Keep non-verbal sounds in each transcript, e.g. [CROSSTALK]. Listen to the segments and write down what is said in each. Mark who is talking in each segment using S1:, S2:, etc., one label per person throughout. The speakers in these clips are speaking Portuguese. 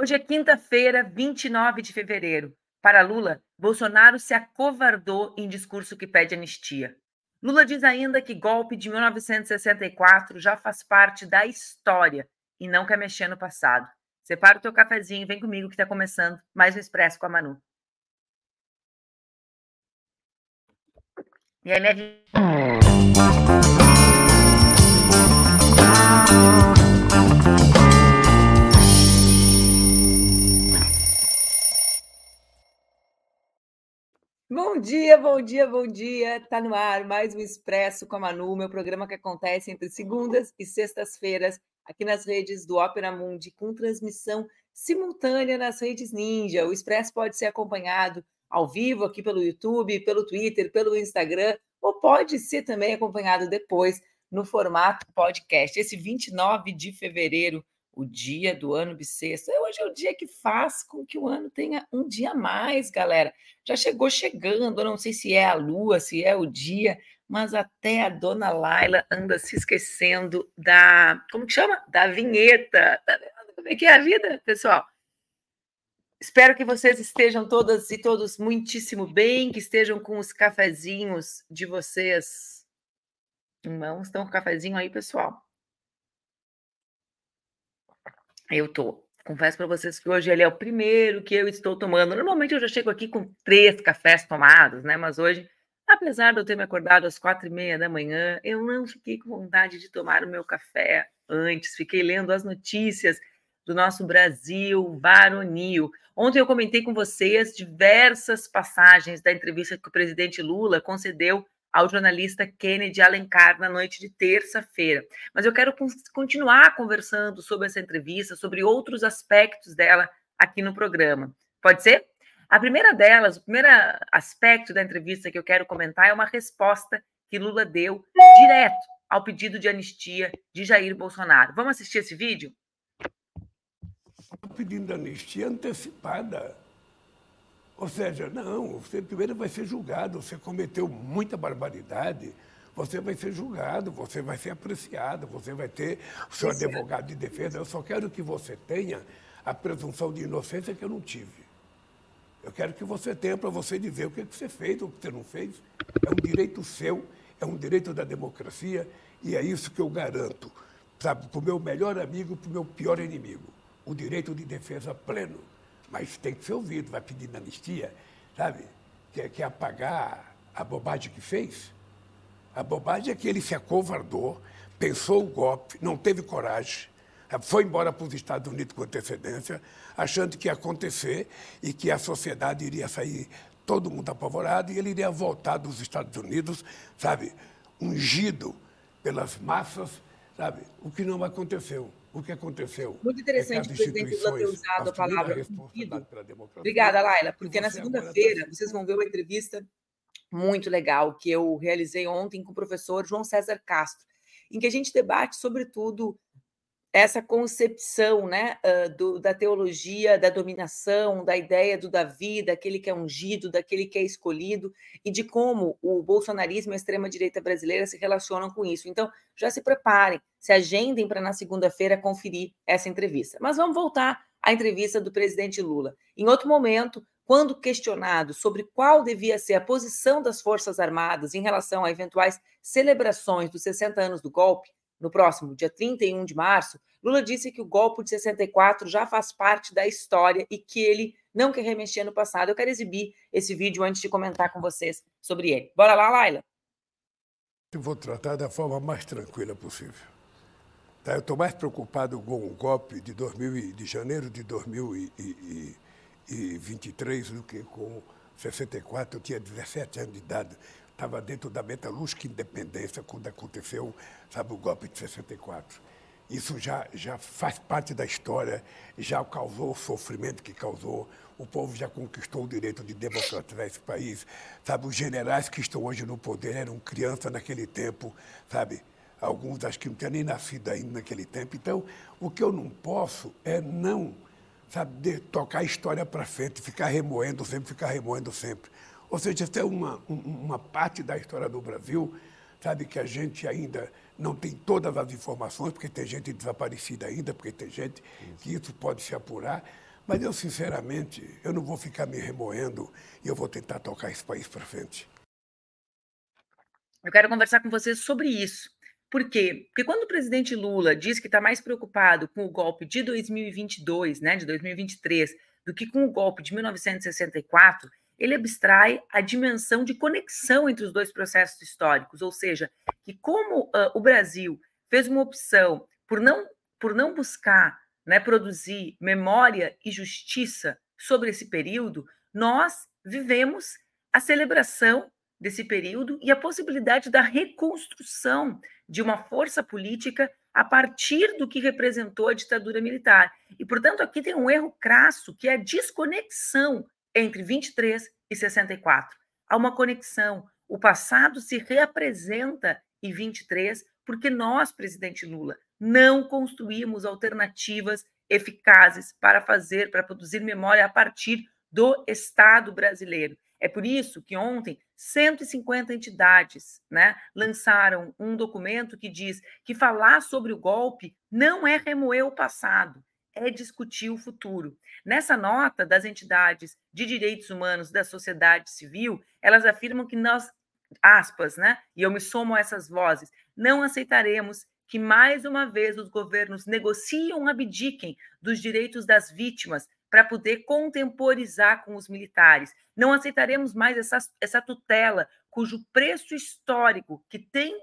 S1: Hoje é quinta-feira, 29 de fevereiro. Para Lula, Bolsonaro se acovardou em discurso que pede anistia. Lula diz ainda que golpe de 1964 já faz parte da história e não quer mexer no passado. Separa o teu cafezinho e vem comigo que está começando mais um Expresso com a Manu. E aí, minha Bom dia, bom dia, bom dia. Tá no ar mais um Expresso com a Manu, meu programa que acontece entre segundas e sextas-feiras aqui nas redes do Opera Mundi, com transmissão simultânea nas redes Ninja. O Expresso pode ser acompanhado ao vivo aqui pelo YouTube, pelo Twitter, pelo Instagram, ou pode ser também acompanhado depois no formato podcast. Esse 29 de fevereiro o dia do ano bissexto. Hoje é o dia que faz com que o ano tenha um dia a mais, galera. Já chegou chegando, eu não sei se é a lua, se é o dia, mas até a dona Laila anda se esquecendo da. Como que chama? Da vinheta. Tá como é que é a vida, pessoal? Espero que vocês estejam todas e todos muitíssimo bem, que estejam com os cafezinhos de vocês em mãos. Estão com o cafezinho aí, pessoal? Eu tô. Confesso para vocês que hoje ele é o primeiro que eu estou tomando. Normalmente eu já chego aqui com três cafés tomados, né? Mas hoje, apesar de eu ter me acordado às quatro e meia da manhã, eu não fiquei com vontade de tomar o meu café antes. Fiquei lendo as notícias do nosso Brasil varonil. Ontem eu comentei com vocês diversas passagens da entrevista que o presidente Lula concedeu ao jornalista Kennedy Alencar na noite de terça-feira. Mas eu quero continuar conversando sobre essa entrevista, sobre outros aspectos dela aqui no programa. Pode ser? A primeira delas, o primeiro aspecto da entrevista que eu quero comentar é uma resposta que Lula deu direto ao pedido de anistia de Jair Bolsonaro. Vamos assistir esse vídeo?
S2: Pedindo anistia antecipada ou seja, não, você primeiro vai ser julgado, você cometeu muita barbaridade, você vai ser julgado, você vai ser apreciado, você vai ter o seu advogado de defesa. Eu só quero que você tenha a presunção de inocência que eu não tive. Eu quero que você tenha para você dizer o que você fez ou o que você não fez. É um direito seu, é um direito da democracia e é isso que eu garanto, sabe, para o meu melhor amigo, para o meu pior inimigo. O direito de defesa pleno mas tem que ser ouvido, vai pedir anistia, sabe? Quer, quer apagar a bobagem que fez? A bobagem é que ele se acovardou, pensou o golpe, não teve coragem, foi embora para os Estados Unidos com antecedência, achando que ia acontecer e que a sociedade iria sair todo mundo apavorado e ele iria voltar dos Estados Unidos, sabe, ungido pelas massas, sabe? O que não aconteceu o que aconteceu.
S1: Muito interessante é o presidente Lula ter usado a palavra Obrigada, Laila, porque na segunda-feira vocês vão ver uma entrevista muito legal que eu realizei ontem com o professor João César Castro, em que a gente debate, sobretudo, essa concepção né, do, da teologia da dominação, da ideia do Davi, daquele que é ungido, daquele que é escolhido, e de como o bolsonarismo e a extrema-direita brasileira se relacionam com isso. Então, já se preparem, se agendem para na segunda-feira conferir essa entrevista. Mas vamos voltar à entrevista do presidente Lula. Em outro momento, quando questionado sobre qual devia ser a posição das Forças Armadas em relação a eventuais celebrações dos 60 anos do golpe, no próximo dia 31 de março, Lula disse que o golpe de 64 já faz parte da história e que ele não quer remexer no passado. Eu quero exibir esse vídeo antes de comentar com vocês sobre ele. Bora lá, Laila?
S2: Eu vou tratar da forma mais tranquila possível. Tá? Eu estou mais preocupado com o golpe de, 2000, de janeiro de 2023 do que com 64. Eu tinha 17 anos de idade estava dentro da metalúrgica independência quando aconteceu, sabe, o golpe de 64. Isso já, já faz parte da história, já causou o sofrimento que causou. O povo já conquistou o direito de democratizar esse país. Sabe, os generais que estão hoje no poder eram crianças naquele tempo, sabe? Alguns acho que não tinham nem nascido ainda naquele tempo. Então, o que eu não posso é não, sabe, de tocar a história para frente, ficar remoendo sempre, ficar remoendo sempre. Ou seja, essa é uma, uma parte da história do Brasil, sabe, que a gente ainda não tem todas as informações, porque tem gente desaparecida ainda, porque tem gente que isso pode se apurar, Mas eu, sinceramente, eu não vou ficar me remoendo e eu vou tentar tocar esse país para frente.
S1: Eu quero conversar com vocês sobre isso. Por quê? Porque quando o presidente Lula diz que está mais preocupado com o golpe de 2022, né, de 2023, do que com o golpe de 1964, ele abstrai a dimensão de conexão entre os dois processos históricos, ou seja, que como uh, o Brasil fez uma opção por não, por não buscar né, produzir memória e justiça sobre esse período, nós vivemos a celebração desse período e a possibilidade da reconstrução de uma força política a partir do que representou a ditadura militar. E, portanto, aqui tem um erro crasso, que é a desconexão entre 23 e 64. Há uma conexão. O passado se reapresenta em 23 porque nós, presidente Lula, não construímos alternativas eficazes para fazer, para produzir memória a partir do Estado brasileiro. É por isso que ontem 150 entidades né, lançaram um documento que diz que falar sobre o golpe não é remoer o passado, é discutir o futuro. Nessa nota das entidades de direitos humanos da sociedade civil, elas afirmam que nós, aspas, né, e eu me somo a essas vozes, não aceitaremos que mais uma vez os governos negociem ou abdiquem dos direitos das vítimas para poder contemporizar com os militares. Não aceitaremos mais essa, essa tutela cujo preço histórico que tem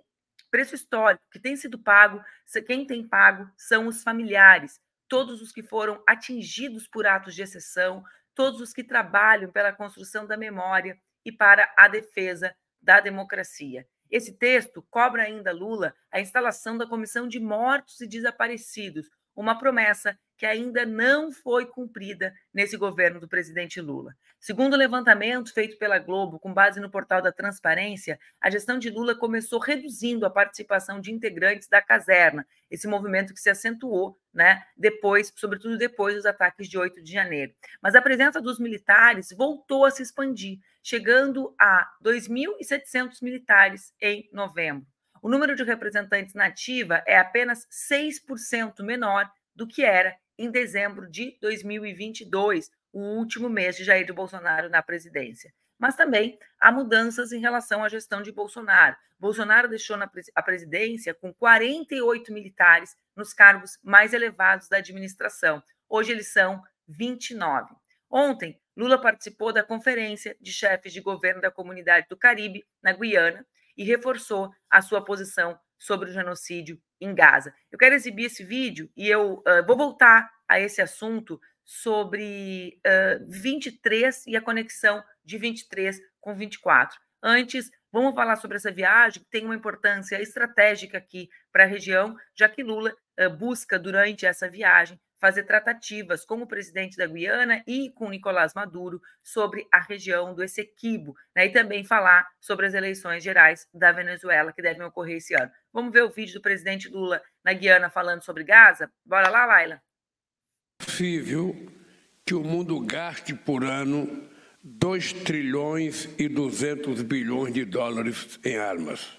S1: preço histórico que tem sido pago, quem tem pago são os familiares, todos os que foram atingidos por atos de exceção, todos os que trabalham pela construção da memória e para a defesa da democracia. Esse texto cobra ainda Lula a instalação da Comissão de Mortos e Desaparecidos, uma promessa que ainda não foi cumprida nesse governo do presidente Lula. Segundo o levantamento feito pela Globo, com base no portal da Transparência, a gestão de Lula começou reduzindo a participação de integrantes da caserna, esse movimento que se acentuou, né, depois, sobretudo depois dos ataques de 8 de janeiro. Mas a presença dos militares voltou a se expandir, chegando a 2.700 militares em novembro. O número de representantes na ativa é apenas 6% menor do que era em dezembro de 2022, o último mês de Jair Bolsonaro na presidência. Mas também há mudanças em relação à gestão de Bolsonaro. Bolsonaro deixou a presidência com 48 militares nos cargos mais elevados da administração. Hoje eles são 29. Ontem, Lula participou da conferência de chefes de governo da comunidade do Caribe, na Guiana, e reforçou a sua posição sobre o genocídio em Gaza. Eu quero exibir esse vídeo e eu uh, vou voltar a esse assunto sobre uh, 23 e a conexão de 23 com 24. Antes, vamos falar sobre essa viagem, que tem uma importância estratégica aqui para a região, já que Lula uh, busca, durante essa viagem, fazer tratativas com o presidente da Guiana e com Nicolás Maduro sobre a região do Essequibo, né? e também falar sobre as eleições gerais da Venezuela que devem ocorrer esse ano. Vamos ver o vídeo do presidente Lula na Guiana falando sobre Gaza? Bora lá, Laila.
S2: É possível que o mundo gaste por ano 2 trilhões e 200 bilhões de dólares em armas.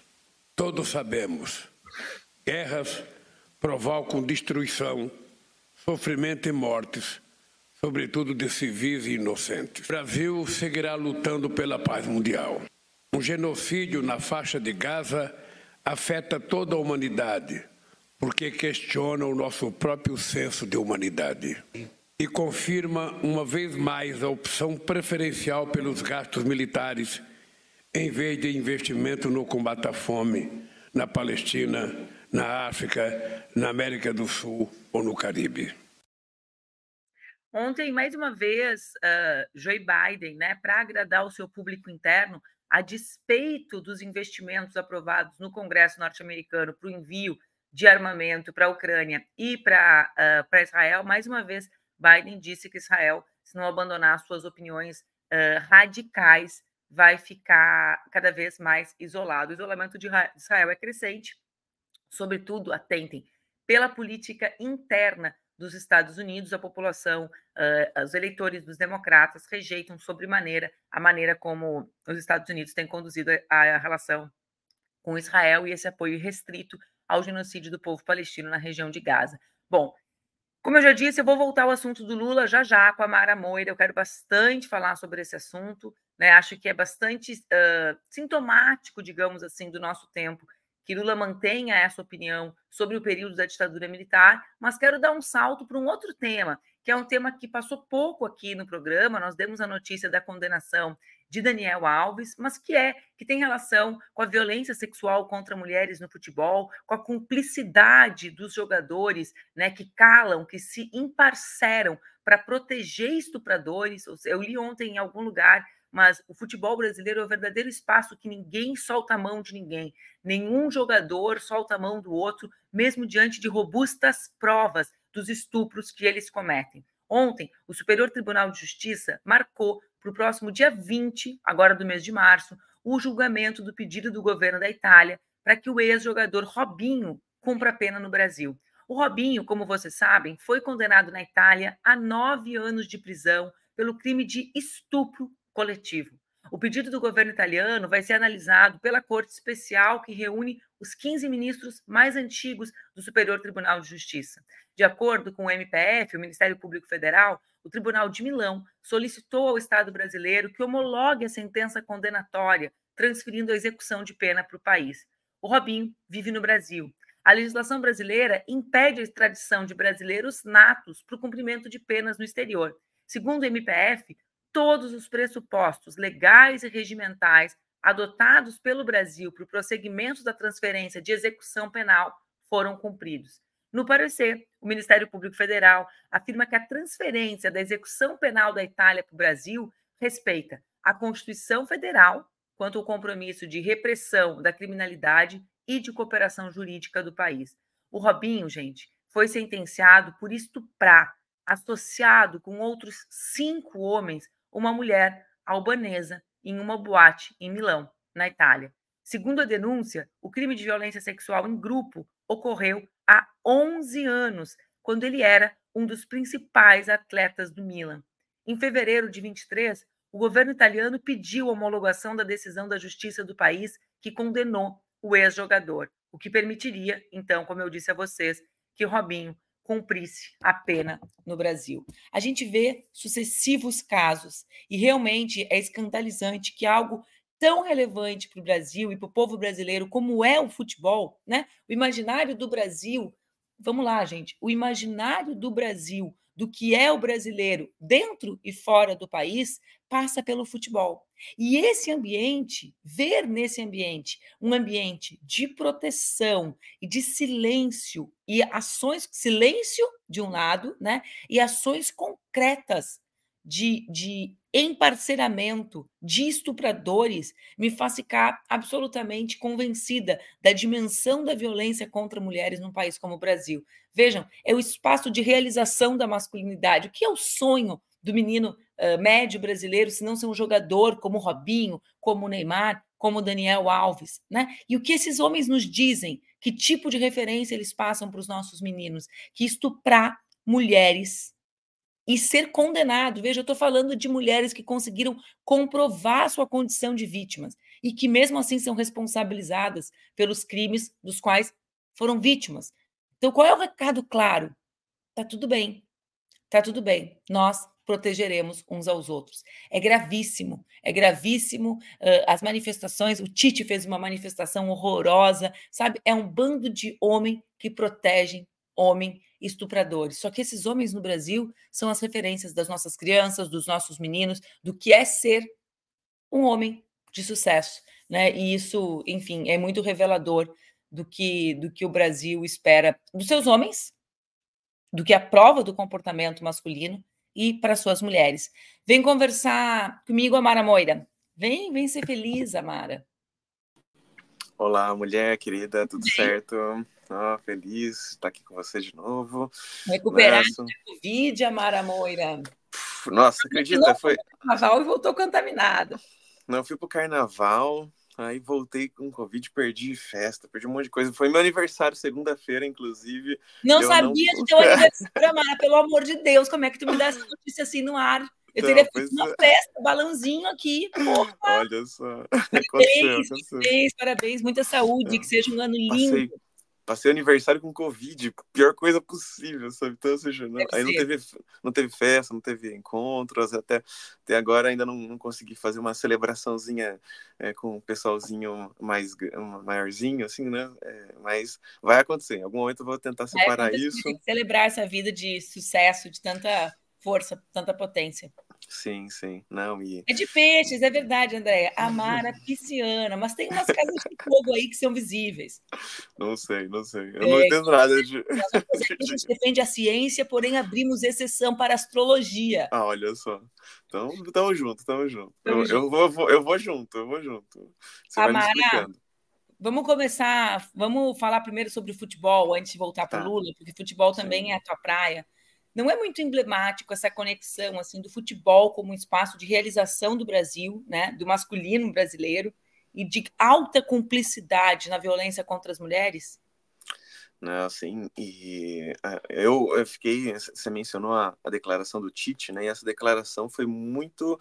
S2: Todos sabemos. Guerras provocam destruição sofrimento e mortes, sobretudo de civis e inocentes. O Brasil seguirá lutando pela paz mundial. Um genocídio na faixa de Gaza afeta toda a humanidade, porque questiona o nosso próprio senso de humanidade. E confirma uma vez mais a opção preferencial pelos gastos militares, em vez de investimento no combate à fome, na Palestina, na África, na América do Sul ou no Caribe.
S1: Ontem, mais uma vez, uh, Joe Biden, né, para agradar o seu público interno, a despeito dos investimentos aprovados no Congresso norte-americano para o envio de armamento para a Ucrânia e para uh, Israel, mais uma vez, Biden disse que Israel, se não abandonar suas opiniões uh, radicais, vai ficar cada vez mais isolado. O isolamento de Israel é crescente, sobretudo, atentem, pela política interna dos Estados Unidos, a população, uh, os eleitores dos democratas rejeitam sobremaneira a maneira como os Estados Unidos têm conduzido a, a relação com Israel e esse apoio restrito ao genocídio do povo palestino na região de Gaza. Bom, Como eu já disse, eu vou voltar ao assunto do Lula já já com a Mara Moira. Eu quero bastante falar sobre esse assunto. Né? Acho que é bastante uh, sintomático, digamos assim, do nosso tempo que Lula mantenha essa opinião sobre o período da ditadura militar, mas quero dar um salto para um outro tema, que é um tema que passou pouco aqui no programa. Nós demos a notícia da condenação de Daniel Alves, mas que é que tem relação com a violência sexual contra mulheres no futebol, com a cumplicidade dos jogadores, né, que calam, que se imparceram para proteger estupradores. Eu li ontem em algum lugar, mas o futebol brasileiro é o verdadeiro espaço que ninguém solta a mão de ninguém, nenhum jogador solta a mão do outro, mesmo diante de robustas provas dos estupros que eles cometem. Ontem, o Superior Tribunal de Justiça marcou para o próximo dia 20, agora do mês de março, o julgamento do pedido do governo da Itália para que o ex-jogador Robinho cumpra a pena no Brasil. O Robinho, como vocês sabem, foi condenado na Itália a nove anos de prisão pelo crime de estupro coletivo. O pedido do governo italiano vai ser analisado pela Corte Especial, que reúne os 15 ministros mais antigos do Superior Tribunal de Justiça. De acordo com o MPF, o Ministério Público Federal, o Tribunal de Milão solicitou ao Estado brasileiro que homologue a sentença condenatória, transferindo a execução de pena para o país. O Robinho vive no Brasil. A legislação brasileira impede a extradição de brasileiros natos para o cumprimento de penas no exterior. Segundo o MPF, todos os pressupostos legais e regimentais adotados pelo Brasil para o prosseguimento da transferência de execução penal foram cumpridos. No parecer, o Ministério Público Federal afirma que a transferência da execução penal da Itália para o Brasil respeita a Constituição Federal quanto ao compromisso de repressão da criminalidade e de cooperação jurídica do país. O Robinho, gente, foi sentenciado por estuprar, associado com outros cinco homens, uma mulher albanesa em uma boate em Milão, na Itália. Segundo a denúncia, o crime de violência sexual em grupo ocorreu há 11 anos, quando ele era um dos principais atletas do Milan. Em fevereiro de 23, o governo italiano pediu a homologação da decisão da justiça do país que condenou o ex-jogador, o que permitiria, então, como eu disse a vocês, que Robinho cumprisse a pena no Brasil. A gente vê sucessivos casos e realmente é escandalizante que algo tão relevante para o Brasil e para o povo brasileiro como é o futebol, né? O imaginário do Brasil, vamos lá, gente, o imaginário do Brasil, do que é o brasileiro dentro e fora do país, passa pelo futebol. E esse ambiente, ver nesse ambiente um ambiente de proteção e de silêncio e ações, silêncio de um lado, né? E ações concretas de, de emparceramento de estupradores me faz ficar absolutamente convencida da dimensão da violência contra mulheres num país como o Brasil. Vejam, é o espaço de realização da masculinidade. O que é o sonho do menino uh, médio brasileiro, se não ser um jogador como Robinho, como Neymar, como Daniel Alves, né? E o que esses homens nos dizem? Que tipo de referência eles passam para os nossos meninos? Que estuprar mulheres e ser condenado. Veja, eu estou falando de mulheres que conseguiram comprovar sua condição de vítimas e que, mesmo assim, são responsabilizadas pelos crimes dos quais foram vítimas. Então, qual é o recado claro? Tá tudo bem, tá tudo bem. Nós protegeremos uns aos outros. É gravíssimo, é gravíssimo. As manifestações, o Tite fez uma manifestação horrorosa, sabe? É um bando de homem que protegem homem estupradores. Só que esses homens no Brasil são as referências das nossas crianças, dos nossos meninos, do que é ser um homem de sucesso, né? E isso, enfim, é muito revelador do que do que o Brasil espera dos seus homens, do que a prova do comportamento masculino e para suas mulheres. Vem conversar comigo, Amara Moira. Vem, vem ser feliz, Amara.
S3: Olá, mulher querida, tudo [LAUGHS] certo? Oh, feliz de estar aqui com você de novo.
S1: Recuperar de Covid, Amara Moira.
S3: Nossa, acredita? Foi.
S1: Carnaval e voltou contaminado.
S3: Não, fui pro carnaval, aí voltei com Covid, perdi festa, perdi um monte de coisa. Foi meu aniversário segunda-feira, inclusive.
S1: Não sabia não... de teu [LAUGHS] aniversário, Amara, pelo amor de Deus, como é que tu me dá essa notícia assim no ar? Eu então, teria feito uma é. festa, um balãozinho aqui. Porra.
S3: Olha só. [LAUGHS]
S1: Parabéns, aconteceu, aconteceu. parabéns, parabéns, muita saúde, é. que seja um ano lindo.
S3: Passei passei aniversário com Covid, pior coisa possível, sabe? Então, ou seja, não, aí não teve, não teve festa, não teve encontros, até, até agora ainda não, não consegui fazer uma celebraçãozinha é, com um pessoalzinho mais maiorzinho, assim, né? É, mas vai acontecer, em algum momento eu vou tentar separar isso.
S1: Celebrar essa vida de sucesso, de tanta força, tanta potência.
S3: Sim, sim. Não, e...
S1: É de peixes, é verdade, Andréia. Amara [LAUGHS] pisciana, mas tem umas casas de fogo aí que são visíveis.
S3: Não sei, não sei. Eu é, não entendo nada de.
S1: A gente [LAUGHS] defende a ciência, porém abrimos exceção para a astrologia.
S3: Ah, olha só. Então, tamo junto, tamo junto. Tamo eu, junto. Eu, vou, eu, vou, eu vou junto, eu vou junto. Você Amara.
S1: Vamos começar, vamos falar primeiro sobre futebol antes de voltar para o tá. Lula, porque futebol também Sim. é a tua praia. Não é muito emblemático essa conexão assim do futebol como um espaço de realização do Brasil, né, do masculino brasileiro e de alta cumplicidade na violência contra as mulheres?
S3: Não, sim, e é, eu, eu fiquei, você mencionou a, a declaração do Tite, né, e essa declaração foi muito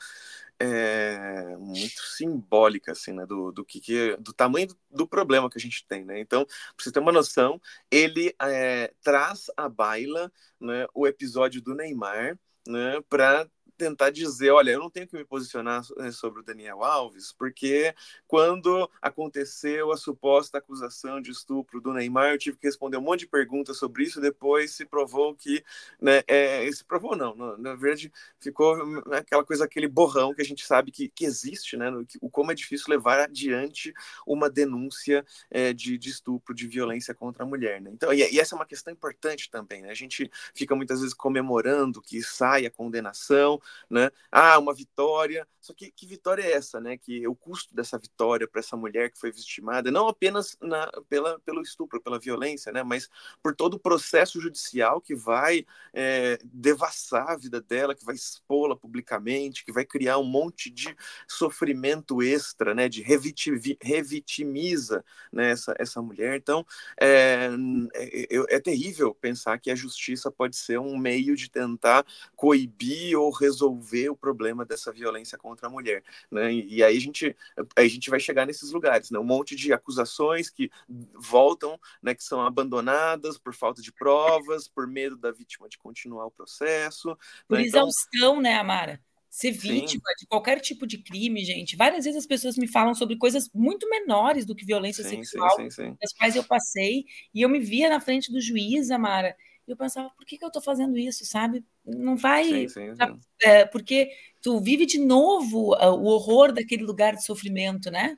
S3: é, muito simbólica, assim, né, do, do que, que do tamanho do, do, problema que a gente tem, né? Então, para você ter uma noção, ele é, traz à baila, né, o episódio do Neymar, né, para tentar dizer, olha, eu não tenho que me posicionar eh, sobre o Daniel Alves, porque quando aconteceu a suposta acusação de estupro do Neymar, eu tive que responder um monte de perguntas sobre isso, depois se provou que, né, é, se provou não, na verdade ficou aquela coisa, aquele borrão que a gente sabe que, que existe, né, no, que, o como é difícil levar adiante uma denúncia é, de, de, estupro, de violência contra a mulher, né? Então, e, e essa é uma questão importante também, né? A gente fica muitas vezes comemorando que sai a condenação, né? Ah, uma vitória. Só que que vitória é essa, né? Que o custo dessa vitória para essa mulher que foi vitimada, não apenas na, pela, pelo estupro, pela violência, né? Mas por todo o processo judicial que vai é, devassar a vida dela, que vai expô-la publicamente, que vai criar um monte de sofrimento extra, né? De revitimiza né? essa, essa mulher. Então, é, é, é terrível pensar que a justiça pode ser um meio de tentar coibir ou resolver resolver o problema dessa violência contra a mulher, né? E, e aí a gente, a gente vai chegar nesses lugares, né? Um monte de acusações que voltam, né? Que são abandonadas por falta de provas, por medo da vítima de continuar o processo.
S1: Por né? exaustão, então, né, Amara? ser vítima sim. de qualquer tipo de crime, gente. Várias vezes as pessoas me falam sobre coisas muito menores do que violência sim, sexual, sim, as quais eu passei, e eu me via na frente do juiz, Amara, e eu pensava, por que, que eu estou fazendo isso, sabe? Não vai. Sim, sim, sim. É, porque tu vive de novo uh, o horror daquele lugar de sofrimento, né?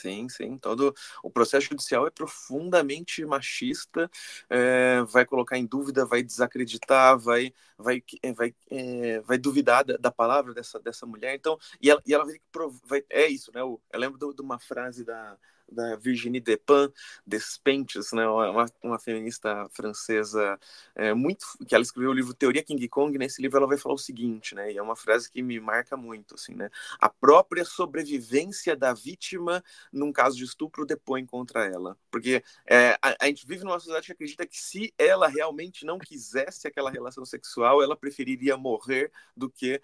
S3: Sim, sim. Todo o processo judicial é profundamente machista, é, vai colocar em dúvida, vai desacreditar, vai, vai, é, vai, é, vai duvidar da, da, palavra dessa, dessa mulher. Então, e ela, e ela vai, vai é isso, né? Eu, eu lembro de uma frase da da Virginie Despentes, Despentes, né, uma, uma feminista francesa é, muito que ela escreveu o livro Teoria King Kong. Nesse livro ela vai falar o seguinte, né, e é uma frase que me marca muito, assim, né, a própria sobrevivência da vítima num caso de estupro depõe contra ela, porque é, a, a, gente vive numa sociedade que acredita que se ela realmente não quisesse aquela relação sexual, ela preferiria morrer do que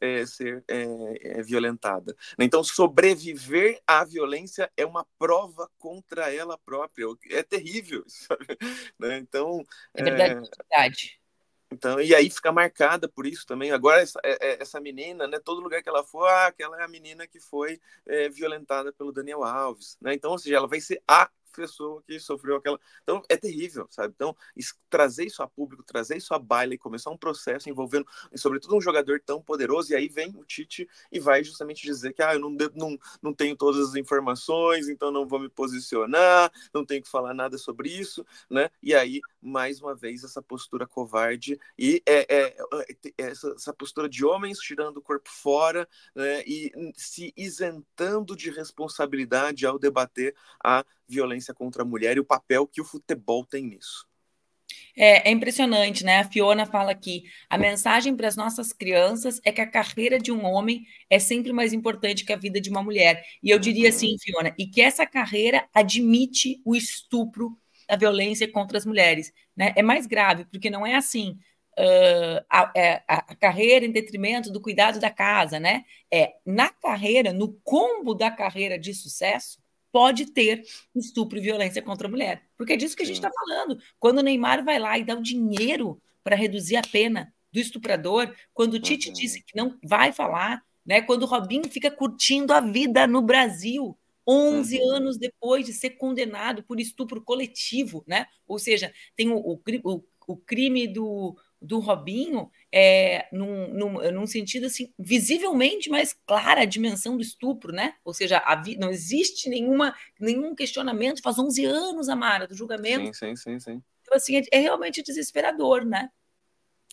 S3: é, ser é, é, violentada. Então sobreviver à violência é uma prova contra ela própria. É terrível, [LAUGHS] sabe? Né? Então.
S1: É verdade, é... verdade.
S3: Então, e aí fica marcada por isso também. Agora, essa, é, é, essa menina, né, todo lugar que ela for, ah, aquela é a menina que foi é, violentada pelo Daniel Alves. Né? Então, ou seja, ela vai ser a pessoa que sofreu aquela. Então, é terrível, sabe? Então, trazer isso a público, trazer isso à baila e começar um processo envolvendo, sobretudo, um jogador tão poderoso, e aí vem o Tite e vai justamente dizer que, ah, eu não, não, não tenho todas as informações, então não vou me posicionar, não tenho que falar nada sobre isso, né? E aí, mais uma vez, essa postura covarde e é, é, é essa, essa postura de homens tirando o corpo fora né? e se isentando de responsabilidade ao debater a violência contra a mulher e o papel que o futebol tem nisso.
S1: É, é, impressionante, né? A Fiona fala aqui: a mensagem para as nossas crianças é que a carreira de um homem é sempre mais importante que a vida de uma mulher. E eu diria assim. Fiona, e que essa carreira admite o estupro, a violência contra as mulheres. Né? É mais grave, porque não é assim. Uh, a, é, a, a, carreira em detrimento do cuidado da casa, né? É na carreira, no combo da carreira de sucesso, pode ter estupro e violência contra a mulher. Porque é disso que a gente está falando. Quando o Neymar vai lá e dá o dinheiro para reduzir a pena do estuprador, quando o Tite uhum. disse que não vai falar, né? Quando o Robinho fica curtindo a vida no Brasil, 11 uhum. anos depois de ser condenado por estupro coletivo, né? Ou seja, tem o, o, o crime do, do Robinho é, num, num, num, sentido assim, visivelmente mais clara a dimensão do estupro, né? Ou seja, vi, não existe nenhuma, nenhum questionamento, faz 11 anos, Amara, do julgamento.
S3: Sim, sim, sim, sim.
S1: Então, assim, é, é realmente desesperador, né?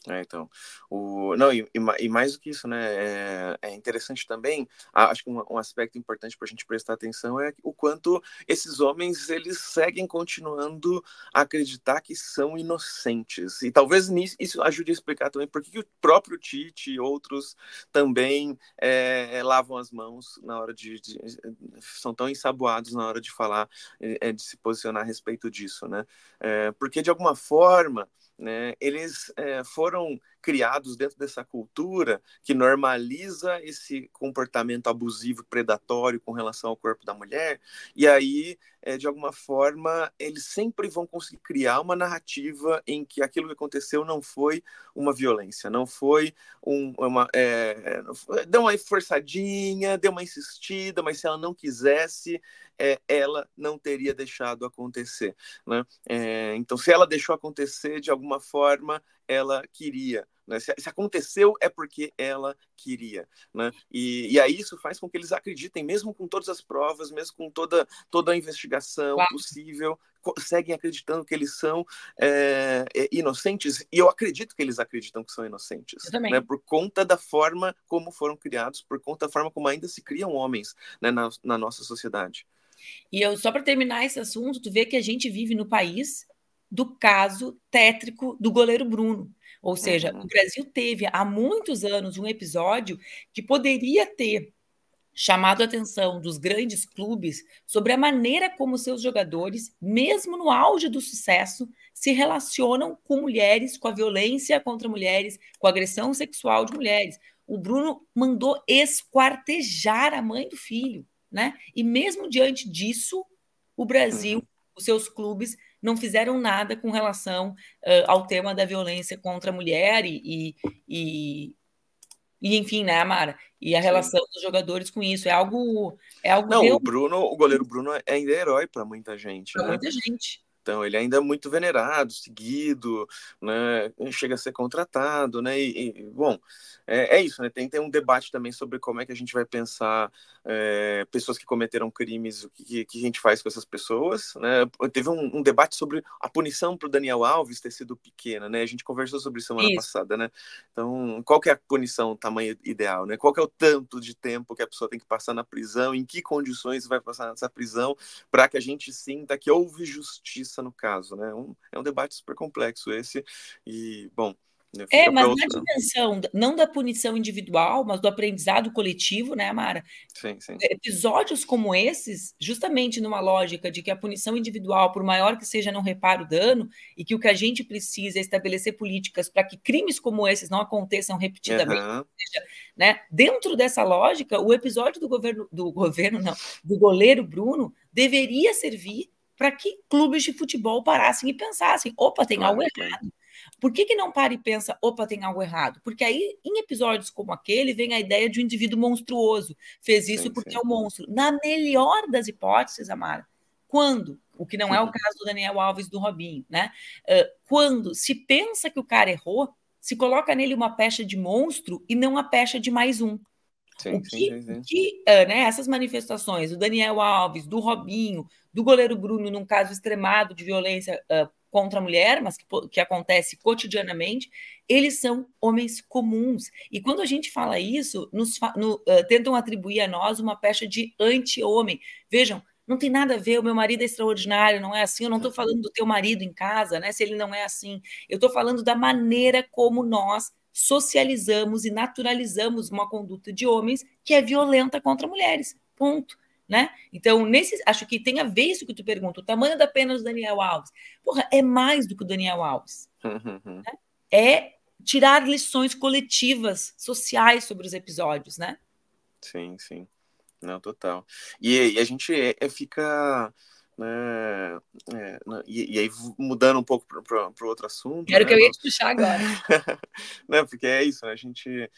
S3: É, então, o, não, e, e, mais do que isso, né, é, é interessante também, acho que um, um aspecto importante para a gente prestar atenção é o quanto esses homens, eles seguem continuando a acreditar que são inocentes, e talvez nisso, isso ajude a explicar também por que o próprio Tite e outros também é, lavam as mãos na hora de, de, são tão ensaboados na hora de falar, é, de se posicionar a respeito disso, né, é, porque de alguma forma, né, eles é, foram criados dentro dessa cultura que normaliza esse comportamento abusivo, predatório com relação ao corpo da mulher, e aí, é, de alguma forma, eles sempre vão conseguir criar uma narrativa em que aquilo que aconteceu não foi uma violência, não foi um, uma. É, deu uma forçadinha, deu uma insistida, mas se ela não quisesse, é, ela não teria deixado acontecer. Né? É, então, se ela deixou acontecer, de alguma forma, ela queria. Né? Se, se, aconteceu, é porque ela queria. Né? E, e aí isso faz com que eles acreditem, mesmo com todas as provas, mesmo com toda, toda a investigação claro. possível, seguem acreditando que eles são é, inocentes, e eu acredito que eles acreditam que são inocentes. Né? Por conta da forma como foram criados, por conta da forma como ainda se criam homens né, na, na nossa sociedade.
S1: E eu só para terminar esse assunto, tu vê que a gente vive no país do caso tétrico do goleiro Bruno. Ou seja, uhum. o Brasil teve há muitos anos um episódio que poderia ter chamado a atenção dos grandes clubes sobre a maneira como seus jogadores, mesmo no auge do sucesso, se relacionam com mulheres, com a violência contra mulheres, com a agressão sexual de mulheres. O Bruno mandou esquartejar a mãe do filho, né? E mesmo diante disso, o Brasil, uhum. os seus clubes não fizeram nada com relação uh, ao tema da violência contra a mulher e, e, e, enfim, né, Amara? E a Sim. relação dos jogadores com isso. É algo. É algo
S3: não, o Bruno, o goleiro Bruno é ainda é herói para muita gente.
S1: Para né? muita gente.
S3: Então, ele ainda é muito venerado, seguido, né? chega a ser contratado, né? E, e bom, é, é, isso, né? Tem, tem um debate também sobre como é que a gente vai pensar é, pessoas que cometeram crimes, o que, que, a gente faz com essas pessoas, né? Teve um, um debate sobre a punição para o Daniel Alves ter sido pequena, né? A gente conversou sobre isso semana isso. passada, né? Então, qual que é a punição, o tamanho ideal, né? Qual que é o tanto de tempo que a pessoa tem que passar na prisão, em que condições vai passar nessa prisão, para que a gente sinta que houve justiça no caso, né? Um, é um debate super complexo esse, e, bom,
S1: é, mas na dimensão, não da punição individual, mas do aprendizado coletivo, né, Mara?
S3: Sim, sim.
S1: Episódios como esses, justamente numa lógica de que a punição individual, por maior que seja, não repara o dano, e que o que a gente precisa é estabelecer políticas para que crimes como esses não aconteçam repetidamente. Uhum. Seja, né? Dentro dessa lógica, o episódio do governo, do governo, não, do goleiro Bruno, deveria servir para que clubes de futebol parassem e pensassem: opa, tem algo errado. Por que, que não para e pensa, opa, tem algo errado? Porque aí, em episódios como aquele, vem a ideia de um indivíduo monstruoso. Fez isso sim, porque sim. é um monstro. Na melhor das hipóteses, Amara, quando? O que não é o caso do Daniel Alves do Robinho, né? Quando se pensa que o cara errou, se coloca nele uma pecha de monstro e não a pecha de mais um. Sim, o que, sim, sim. que né, essas manifestações do Daniel Alves, do Robinho, do goleiro Bruno, num caso extremado de violência uh, contra a mulher, mas que, que acontece cotidianamente, eles são homens comuns. E quando a gente fala isso, nos, no, uh, tentam atribuir a nós uma pecha de anti-homem. Vejam, não tem nada a ver, o meu marido é extraordinário, não é assim. Eu não estou falando do teu marido em casa, né? Se ele não é assim. Eu estou falando da maneira como nós socializamos e naturalizamos uma conduta de homens que é violenta contra mulheres. Ponto né? Então, nesse, acho que tem a ver isso que tu pergunta, o tamanho da pena do Daniel Alves. Porra, é mais do que o Daniel Alves. Uhum. Né? É tirar lições coletivas, sociais sobre os episódios, né?
S3: Sim, sim. Não, total. E, e a gente é, é, fica né, é, e, e, aí mudando um pouco para o outro assunto.
S1: Era né, que eu ia te puxar agora. [LAUGHS]
S3: né, porque é isso, né, a gente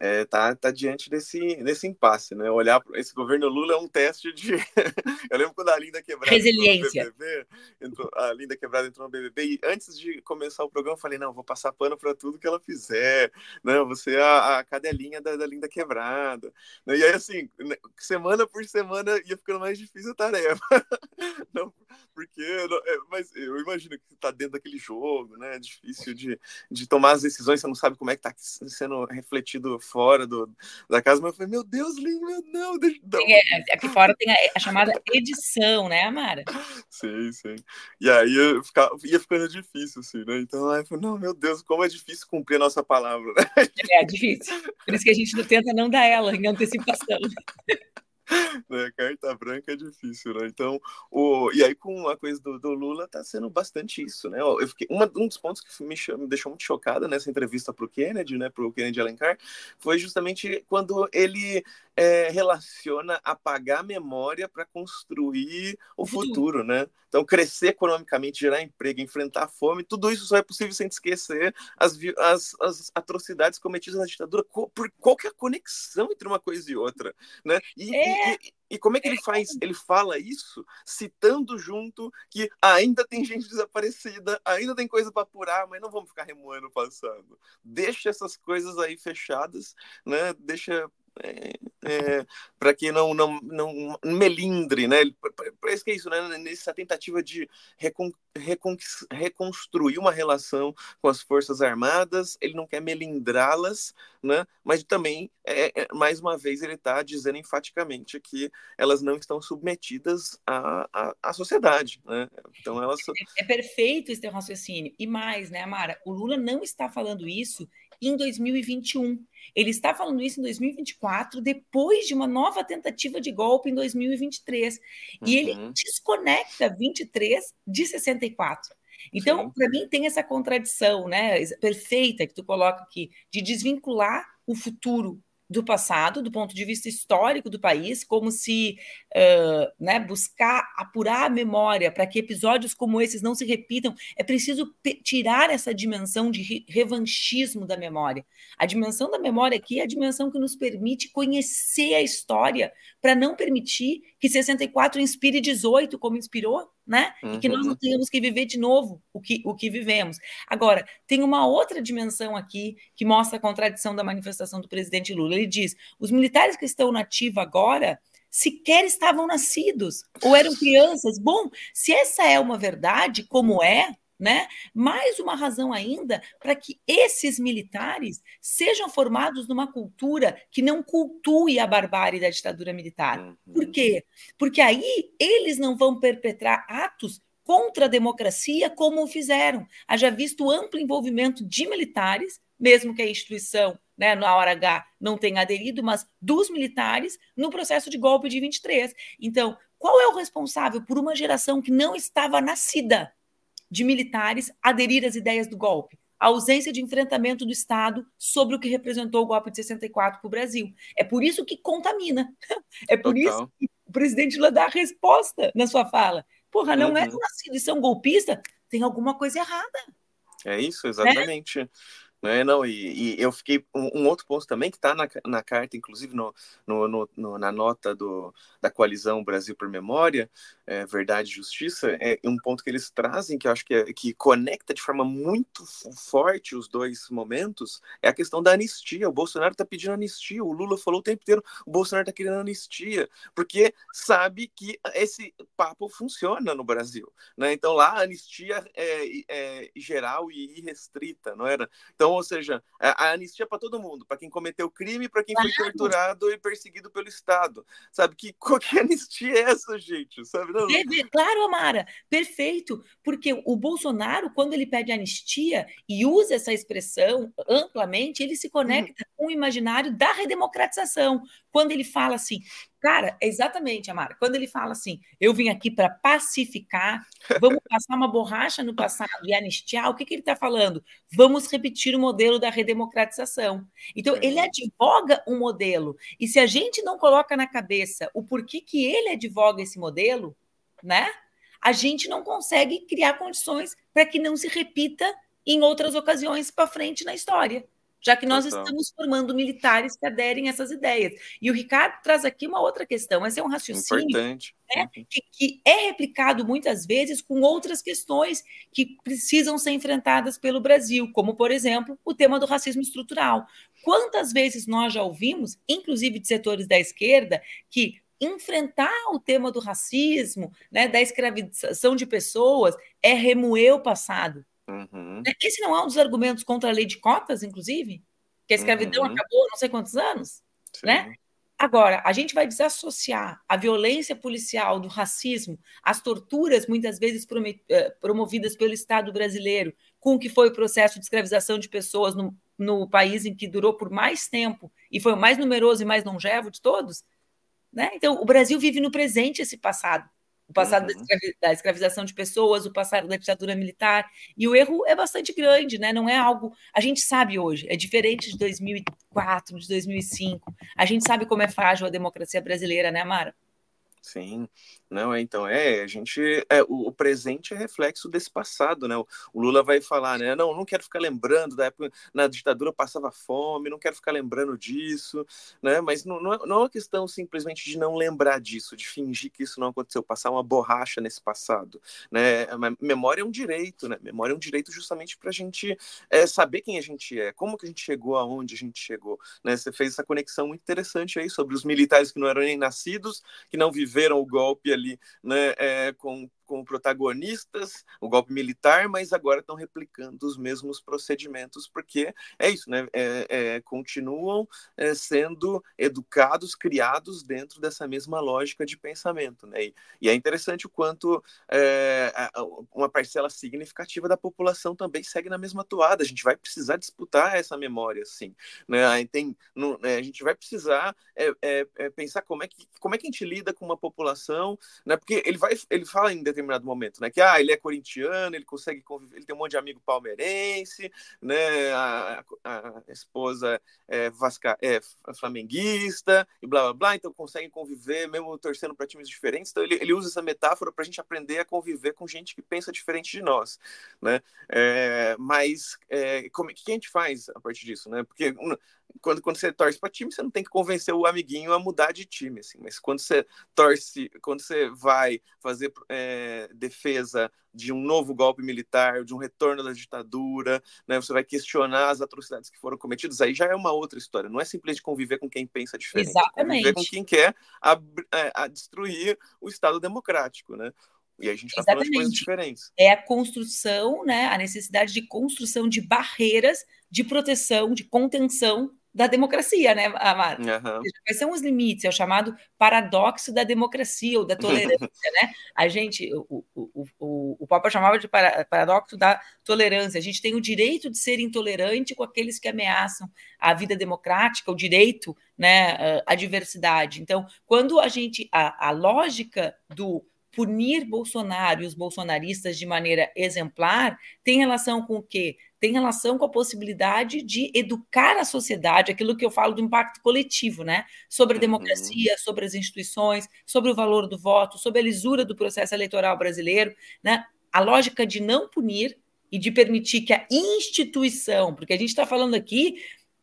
S3: é, tá, tá diante desse, desse impasse, né? Olhar esse governo Lula é um teste de. [LAUGHS] eu lembro quando a Linda Quebrada
S1: Resiliência.
S3: entrou no BBB, entrou, a Linda Quebrada entrou no BBB e antes de começar o programa eu falei não, vou passar pano para tudo que ela fizer, né? Você é a, a cadelinha da, da Linda Quebrada, né? E aí assim, né, semana por semana ia ficando mais difícil a tarefa, [LAUGHS] não, porque, é, mas eu imagino que tá dentro daquele jogo, né? É difícil de, de tomar as decisões, você não sabe como é que tá sendo refletido fora do, da casa, mas eu falei, meu Deus, Lin, meu não, deixa, não.
S1: É, aqui fora tem a, a, chamada edição, né, Amara?
S3: Sim, sim. E aí eu ficava, ia ficando difícil, assim, né? Então, aí eu falei, não, meu Deus, como é difícil cumprir a nossa palavra, né?
S1: É, difícil. Por isso que a gente não tenta não dar ela em antecipação. [LAUGHS] [LAUGHS]
S3: né? Carta branca é difícil, né? Então, o... e aí com a coisa do, do Lula tá sendo bastante isso, né? Eu fiquei... Uma, um dos pontos que me, me deixou muito chocada nessa entrevista pro Kennedy, né? Pro Kennedy Alencar, foi justamente quando ele é, relaciona apagar a memória para construir o futuro, né? Então, crescer economicamente, gerar emprego, enfrentar a fome, tudo isso só é possível sem esquecer as, as, as atrocidades cometidas na ditadura. Por qual que é a conexão entre uma coisa e outra, né? E, é. E, e como é que ele faz? Ele fala isso citando junto que ainda tem gente desaparecida, ainda tem coisa para apurar, mas não vamos ficar remoendo o passado. Deixa essas coisas aí fechadas, né? Deixa é, é, para que não, não, não melindre, né? Isso que é isso, né? Nessa tentativa de recon, recon, reconstruir uma relação com as Forças Armadas, ele não quer melindrá-las, né? Mas também, é, é mais uma vez, ele está dizendo enfaticamente que elas não estão submetidas à, à, à sociedade, né? Então elas...
S1: É, é perfeito esse raciocínio. E mais, né, Amara? O Lula não está falando isso em 2021. Ele está falando isso em 2024, depois de uma nova tentativa de golpe em 2023. Uhum. E ele uhum. desconecta 23 de 64. Então, para mim, tem essa contradição né, perfeita que tu coloca aqui, de desvincular o futuro do passado, do ponto de vista histórico do país, como se uh, né, buscar apurar a memória para que episódios como esses não se repitam, é preciso tirar essa dimensão de revanchismo da memória. A dimensão da memória aqui é a dimensão que nos permite conhecer a história, para não permitir que 64 inspire 18, como inspirou né? Uhum. E que nós não uhum. tenhamos que viver de novo o que, o que vivemos. Agora, tem uma outra dimensão aqui que mostra a contradição da manifestação do presidente Lula. Ele diz: os militares que estão na ativa agora sequer estavam nascidos ou eram crianças. Bom, se essa é uma verdade, como é, né? Mais uma razão ainda para que esses militares sejam formados numa cultura que não cultue a barbárie da ditadura militar. Uhum. Por quê? Porque aí eles não vão perpetrar atos contra a democracia como o fizeram. Haja visto o amplo envolvimento de militares, mesmo que a instituição, né, na hora H, não tenha aderido, mas dos militares no processo de golpe de 23. Então, qual é o responsável por uma geração que não estava nascida? De militares aderir às ideias do golpe. A ausência de enfrentamento do Estado sobre o que representou o golpe de 64 para o Brasil. É por isso que contamina. [LAUGHS] É por Total. isso que o presidente Lula dá a resposta na sua fala. Porra, não é uhum. é nascido e são golpista? Tem alguma coisa errada.
S3: É isso, exatamente. É? Né? Não, e, e eu fiquei. Um, um, outro ponto também que está na, na carta, inclusive no, no, no, na nota do, da coalizão Brasil por Memória, é, Verdade e Justiça, é um ponto que eles trazem que eu acho que, é, que conecta de forma muito forte os dois momentos, é a questão da anistia. O Bolsonaro está pedindo anistia, o Lula falou o tempo inteiro, o Bolsonaro está querendo anistia, porque sabe que esse papo funciona no Brasil. Né? Então lá a anistia é, é geral e irrestrita, não era? Então, então, ou seja, a, a anistia para todo mundo, para quem cometeu crime, para quem claro. foi torturado e perseguido pelo Estado. Sabe que [LAUGHS] qualquer anistia é essa, gente? Sabe? Não,
S1: não... Claro, Amara, perfeito. Porque o Bolsonaro, quando ele pede anistia e usa essa expressão amplamente, ele se conecta hum. com o imaginário da redemocratização. Quando ele fala assim, cara, exatamente, Amara, quando ele fala assim, eu vim aqui para pacificar, vamos passar uma borracha no passado e anistiar, o que, que ele está falando? Vamos repetir o modelo da redemocratização. Então, ele advoga um modelo, e se a gente não coloca na cabeça o porquê que ele advoga esse modelo, né? A gente não consegue criar condições para que não se repita em outras ocasiões para frente na história já que nós Total. estamos formando militares que aderem a essas ideias. E o Ricardo traz aqui uma outra questão, esse é um raciocínio né, uhum. que, que, é replicado muitas vezes com outras questões que precisam ser enfrentadas pelo Brasil, como, por exemplo, o tema do racismo estrutural. Quantas vezes nós já ouvimos, inclusive de setores da esquerda, que enfrentar o tema do racismo, né, da escravização de pessoas, é remoer o passado. Uhum. Né? Esse não é um dos argumentos contra a lei de cotas, inclusive? Que a escravidão uhum. acabou não sei quantos anos, Sim. né? Agora, a gente vai desassociar a violência policial do racismo, as torturas muitas vezes eh, promovidas pelo Estado brasileiro, com o que foi o processo de escravização de pessoas no, no país em que durou por mais tempo e foi o mais numeroso e mais longevo de todos. Né? Então, o Brasil vive no presente esse passado o passado uhum. da, escravização de pessoas, o passado da ditadura militar, e o erro é bastante grande, né? Não é algo. A gente sabe hoje, é diferente de 2004, de 2005. A gente sabe como é frágil a democracia brasileira, né, Mara?
S3: Sim, não é então é a gente é o, o, presente é reflexo desse passado, né? O, o, Lula vai falar, né? Não, não quero ficar lembrando da época na ditadura passava fome, não quero ficar lembrando disso, né? Mas não, não, é, não é uma questão simplesmente de não lembrar disso, de fingir que isso não aconteceu, passar uma borracha nesse passado, né? Memória é um direito, né? Memória é um direito justamente para a gente é, saber quem a gente é, como que a gente chegou aonde a gente chegou, né? Você fez essa conexão muito interessante aí sobre os militares que não eram nem nascidos, que não viveram o golpe ali né, é, com como protagonistas o golpe militar, mas agora estão replicando os mesmos procedimentos, porque é isso, né? É, é, continuam é, sendo educados, criados dentro dessa mesma lógica de pensamento, né? E, e é interessante o quanto é, uma parcela significativa da população também segue na mesma toada. A gente vai precisar disputar essa memória, assim, né? Tem, né, a gente vai precisar é, é, pensar como é que como é que a gente lida com uma população, né? Porque ele vai, ele fala em determinado momento, né? Que ah, ele é corintiano, ele consegue conviver, ele tem um monte de amigo palmeirense, né? A, a esposa é, vasca, é flamenguista e blá blá blá, então consegue conviver mesmo torcendo para times diferentes. Então ele, ele usa essa metáfora para a gente aprender a conviver com gente que pensa diferente de nós, né? É, mas é, como, o que a gente faz a partir disso, né? Porque quando, quando você torce para time, você não tem que convencer o amiguinho a mudar de time, assim. Mas quando você torce, quando você vai fazer é, defesa de um novo golpe militar, de um retorno da ditadura, né? Você vai questionar as atrocidades que foram cometidas, aí já é uma outra história. Não é simplesmente conviver com quem pensa diferente.
S1: É Exatamente.
S3: conviver com quem quer a, é, a destruir o Estado democrático, né? E a gente está falando de coisas diferentes.
S1: É a construção, né? A necessidade de construção de barreiras de proteção, de contenção da democracia, né, Amado? Uhum. Quais são os limites? É o chamado paradoxo da democracia ou da [LAUGHS] tolerância, né? A gente, o, o, o, o Papa chamava de paradoxo da tolerância. A gente tem o direito de ser intolerante com aqueles que ameaçam a vida democrática, o direito, né, à diversidade. Então, quando a gente, a, a lógica do punir Bolsonaro e os bolsonaristas de maneira exemplar tem relação com o quê? Tem relação com a possibilidade de educar a sociedade, aquilo que eu falo do impacto coletivo, né? Sobre a uhum. democracia, sobre as instituições, sobre o valor do voto, sobre a lisura do processo eleitoral brasileiro, né? A lógica de não punir e de permitir que a instituição, porque a gente está falando aqui,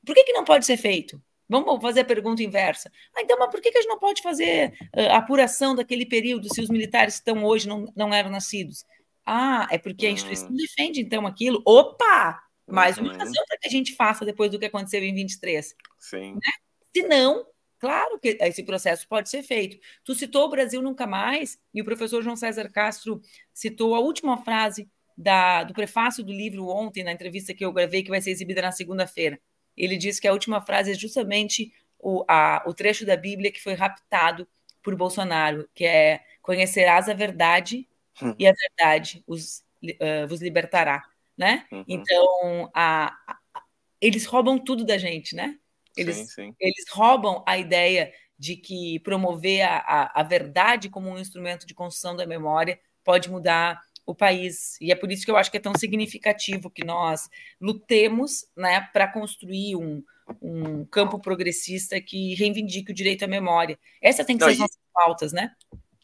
S1: por que, que não pode ser feito? Vamos fazer a pergunta inversa. Ah, então, mas por que, que a gente não pode fazer uh, apuração daquele período se os militares que estão hoje não, não eram nascidos? Ah, é porque a instituição hum. defende, então, aquilo. Opa! Mais uma uhum. razão para que a gente faça depois do que aconteceu em 23.
S3: Sim. Né?
S1: Se não, claro que esse processo pode ser feito. Tu citou o Brasil Nunca Mais, e o professor João César Castro citou a última frase da, do prefácio do livro ontem, na entrevista que eu gravei, que vai ser exibida na segunda-feira ele diz que a última frase é justamente o, a, o trecho da Bíblia que foi raptado por Bolsonaro, que é conhecerás a verdade hum. e a verdade os, uh, vos libertará, né? Uhum. Então, a, a, eles roubam tudo da gente, né? Eles, sim, sim. eles roubam a ideia de que promover a, a, a verdade como um instrumento de construção da memória pode mudar o país. E é por isso que eu acho que é tão significativo que nós lutemos né, para construir um, um campo progressista que reivindique o direito à memória. Essa tem que Não, ser as nossas pautas, né?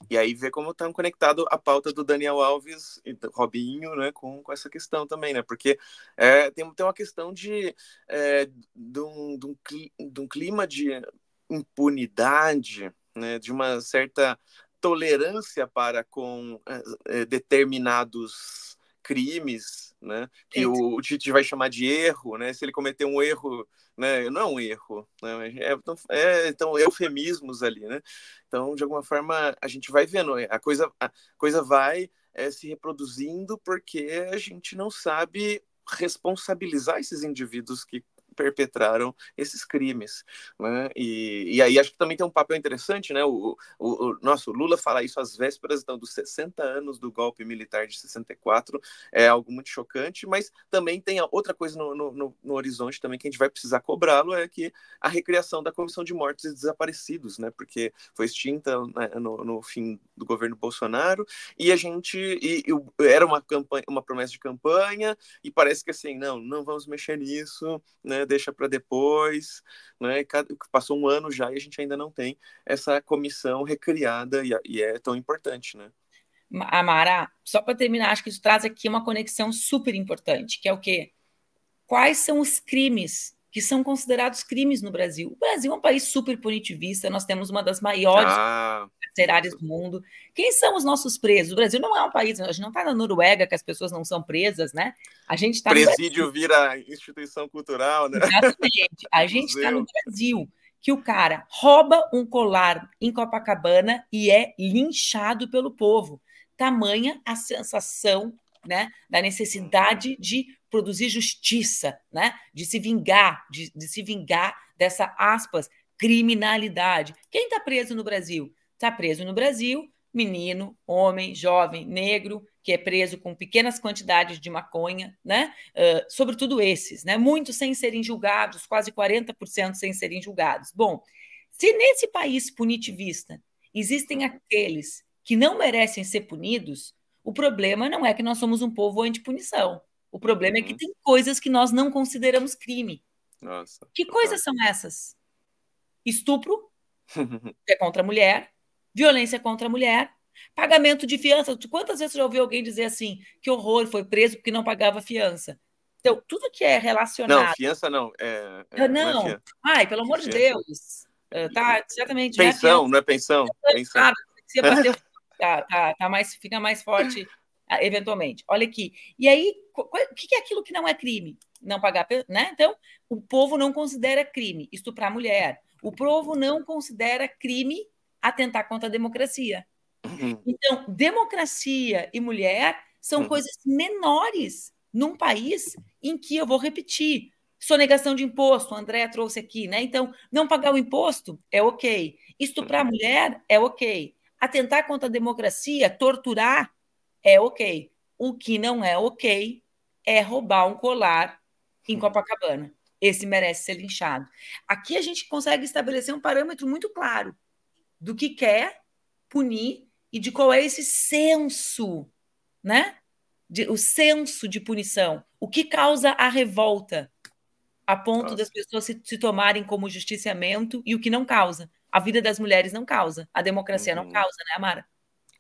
S3: E aí ver como estão conectado a pauta do Daniel Alves e do Robinho, né, com, com essa questão também, né? Porque é, tem, tem uma questão de, é, de, um, de, um, de um clima de impunidade, né, de uma certa tolerância para com é, determinados crimes, né? Que o, o Tite vai chamar de erro, né? Se ele cometer um erro, né? Não é um erro, né? É, é, então eufemismos ali, né? Então de alguma forma a gente vai vendo a coisa, a coisa vai é, se reproduzindo porque a gente não sabe responsabilizar esses indivíduos que perpetraram esses crimes. Né? E, e aí acho que também tem um papel interessante, né? O, o, o nosso Lula fala isso às vésperas então, dos 60 anos do golpe militar de 64, é algo muito chocante, mas também tem outra coisa no, no, no horizonte também que a gente vai precisar cobrá-lo, é que a recriação da Comissão de Mortos e Desaparecidos, né? Porque foi extinta né, no, no fim do governo Bolsonaro e a gente e, e, era uma campanha, uma promessa de campanha e parece que assim, não, não vamos mexer nisso, né? Deixa para depois, né? Passou um ano já e a gente ainda não tem essa comissão recriada e, e é tão importante, né?
S1: Amara, só para terminar, acho que isso traz aqui uma conexão super importante, que é o quê? Quais são os crimes que são considerados crimes no Brasil. O Brasil é um país super punitivista, nós temos uma das maiores ah, carcerárias do mundo. Quem são os nossos presos? O Brasil não é um país, a gente não está na Noruega, que as pessoas não são presas, né? A gente está
S3: Presídio vira instituição cultural, né?
S1: Exatamente. A gente está no Brasil, que o cara rouba um colar em Copacabana e é linchado pelo povo. Tamanha a sensação né, da necessidade de produzir justiça, né? de se vingar, de, de se vingar dessa, aspas, criminalidade. Quem está preso no Brasil? Está preso no Brasil menino, homem, jovem, negro, que é preso com pequenas quantidades de maconha, né? Uh, sobretudo esses, né? Muitos sem serem julgados, quase 40% sem serem julgados. Bom, se nesse país punitivista existem aqueles que não merecem ser punidos, o problema não é que nós somos um povo antipunição. O problema uhum. é que uhum. tem coisas que nós não consideramos crime.
S3: Nossa.
S1: Que coisas são essas? Estupro, [LAUGHS] que é contra a mulher, violência contra a mulher, pagamento de fiança. Quantas vezes você já ouviu alguém dizer assim, que horror, foi preso porque não pagava fiança? Então, tudo que é relacionado.
S3: Não, fiança não. É, é,
S1: não, não. É Ai, pelo amor de Deus. Uh, tá, certamente.
S3: Pensão, não é, pensão? pensão.
S1: Ah, se bater, tá, tá, tá mais, fica mais forte ah, eventualmente. Olha aqui. E aí, o que é aquilo que não é crime? Não pagar, né? Então, o povo não considera crime estuprar mulher. O povo não considera crime atentar contra a democracia. Uhum. Então, democracia e mulher são uhum. coisas menores num país em que eu vou repetir. Sonegação de imposto, o André trouxe aqui, né? Então, não pagar o imposto é ok. Estuprar a uhum. mulher é ok. Atentar contra a democracia, torturar é ok. O que não é ok é roubar um colar em Copacabana. Esse merece ser linchado. Aqui a gente consegue estabelecer um parâmetro muito claro do que quer punir e de qual é esse senso, né? De, o senso de punição. O que causa a revolta a ponto Nossa. das pessoas se, se, tomarem como justiciamento e o que não causa. A vida das mulheres não causa, a democracia uhum. não causa, né, Amara?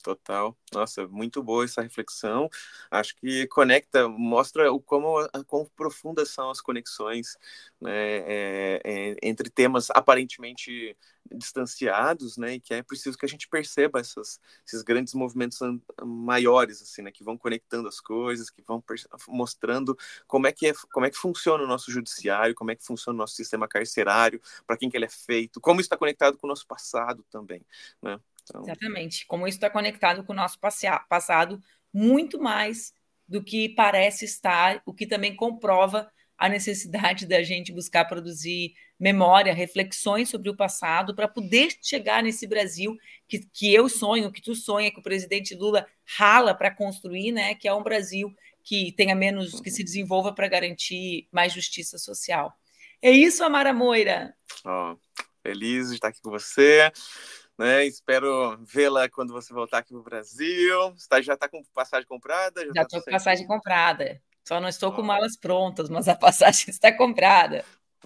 S3: Total. Nossa, muito boa essa reflexão. Acho que conecta, mostra o como, quão profundas são as conexões né, é, é, entre temas aparentemente distanciados, né, e que é preciso que a gente perceba essas, esses grandes movimentos maiores, assim, né, que vão conectando as coisas, que vão mostrando como é que é, como é que funciona o nosso judiciário, como é que funciona o nosso sistema carcerário, para quem que ele é feito, como está conectado com o nosso passado também, né?
S1: Então... Exatamente. Como isso está conectado com o nosso passado, muito mais do que parece estar, o que também comprova a necessidade [LAUGHS] da gente buscar produzir memória, reflexões sobre o passado, para poder chegar nesse Brasil que, que eu sonho, que tu sonha, que o presidente Lula rala para construir, né? Que é um Brasil que tenha menos, que se desenvolva para garantir mais justiça social. É isso, Amara Moira.
S3: Oh, feliz de estar aqui com você. Né? Espero vê-la quando você voltar aqui no Brasil. Está, já está com passagem comprada?
S1: Já estou tá com passagem comprada. Só não estou oh. com malas prontas, mas a [LAUGHS] passagem está comprada.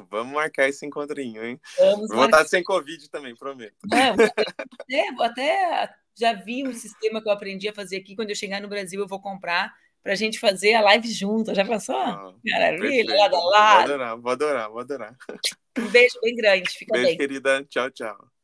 S3: Vamos marcar esse encontrinho, hein? Vamos Vou estar sem Covid também, prometo.
S1: Não, [LAUGHS] até, até já vi um sistema que eu aprendi a fazer aqui. Quando eu chegar no Brasil, eu vou comprar para a gente fazer a live junto. Já pensou? Ah, Maravilha, lado a lado.
S3: Vou adorar, vou adorar, vou adorar.
S1: Um beijo bem grande. Fica
S3: beijo,
S1: bem.
S3: querida. Tchau, tchau.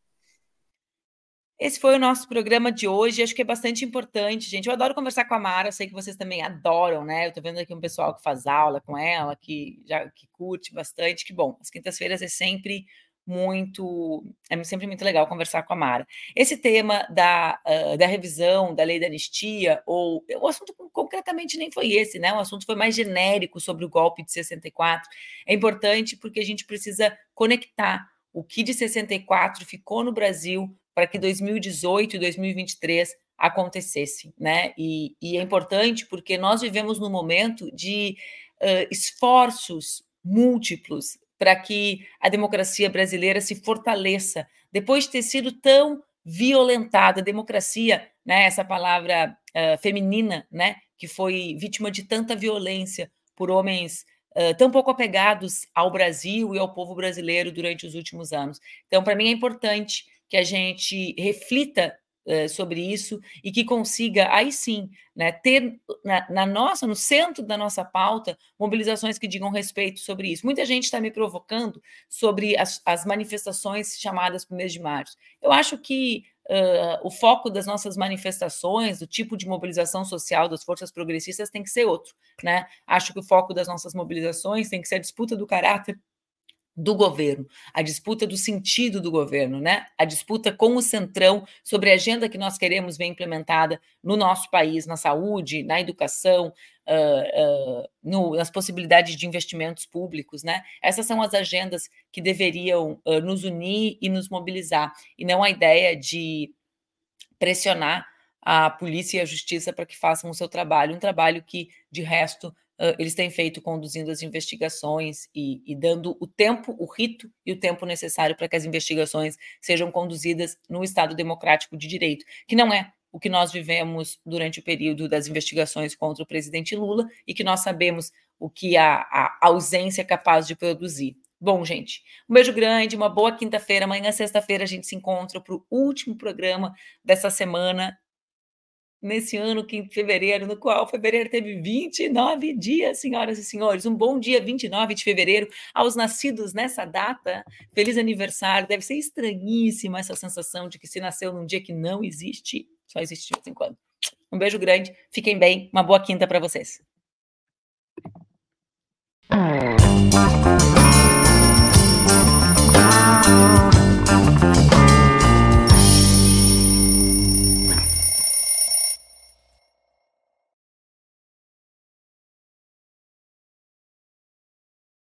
S1: Esse foi o nosso programa de hoje. Acho que é bastante importante, gente. Eu adoro conversar com a Mara, sei que vocês também adoram, né? Eu tô vendo aqui um pessoal que faz aula com ela, que já que curte bastante. Que bom. As quintas-feiras é sempre muito, é sempre muito legal conversar com a Mara. Esse tema da, uh, da revisão da lei da anistia, ou o assunto concretamente nem foi esse, né? O assunto foi mais genérico sobre o golpe de 64. É importante porque a gente precisa conectar o que de 64 ficou no Brasil para que 2018 e 2023 acontecesse, né? E, e, é importante porque nós vivemos num momento de uh, esforços múltiplos para que a democracia brasileira se fortaleça depois de ter sido tão violentada. Democracia, né? Essa palavra uh, feminina, né? Que foi vítima de tanta violência por homens Uh, tão pouco apegados ao Brasil e ao povo brasileiro durante os últimos anos. Então, para mim, é importante que a gente reflita uh, sobre isso e que consiga, aí sim, né, ter na, na, nossa, no centro da nossa pauta, mobilizações que digam respeito sobre isso. Muita gente está me provocando sobre as, as manifestações chamadas para o mês de março. Eu acho que Uh, o foco das nossas manifestações, o tipo de mobilização social das forças progressistas tem que ser outro, né? Acho que o foco das nossas mobilizações tem que ser a disputa do caráter do governo, a disputa do sentido do governo, né? A disputa com o centrão sobre a agenda que nós queremos ver implementada no nosso país, na saúde, na educação, uh, uh, no, nas possibilidades de investimentos públicos, né? Essas são as agendas que deveriam uh, nos unir e nos mobilizar, e não a ideia de pressionar a polícia e a justiça para que façam o seu trabalho, um trabalho que, de resto, eles têm feito conduzindo as investigações e, e, dando o tempo, o rito e o tempo necessário para que as investigações sejam conduzidas no Estado democrático de direito, que não é o que nós vivemos durante o período das investigações contra o presidente Lula e que nós sabemos o que a, a ausência é capaz de produzir. Bom, gente, um beijo grande, uma boa quinta-feira. Amanhã, sexta-feira, a gente se encontra para o último programa dessa semana nesse ano que em fevereiro, no qual fevereiro teve 29 dias, senhoras e senhores. Um bom dia, 29 de fevereiro, aos nascidos nessa data. Feliz aniversário. Deve ser estranhíssima essa sensação de que se nasceu num dia que não existe, só existe de vez em quando. Um beijo grande, fiquem bem, uma boa quinta para vocês. Ah.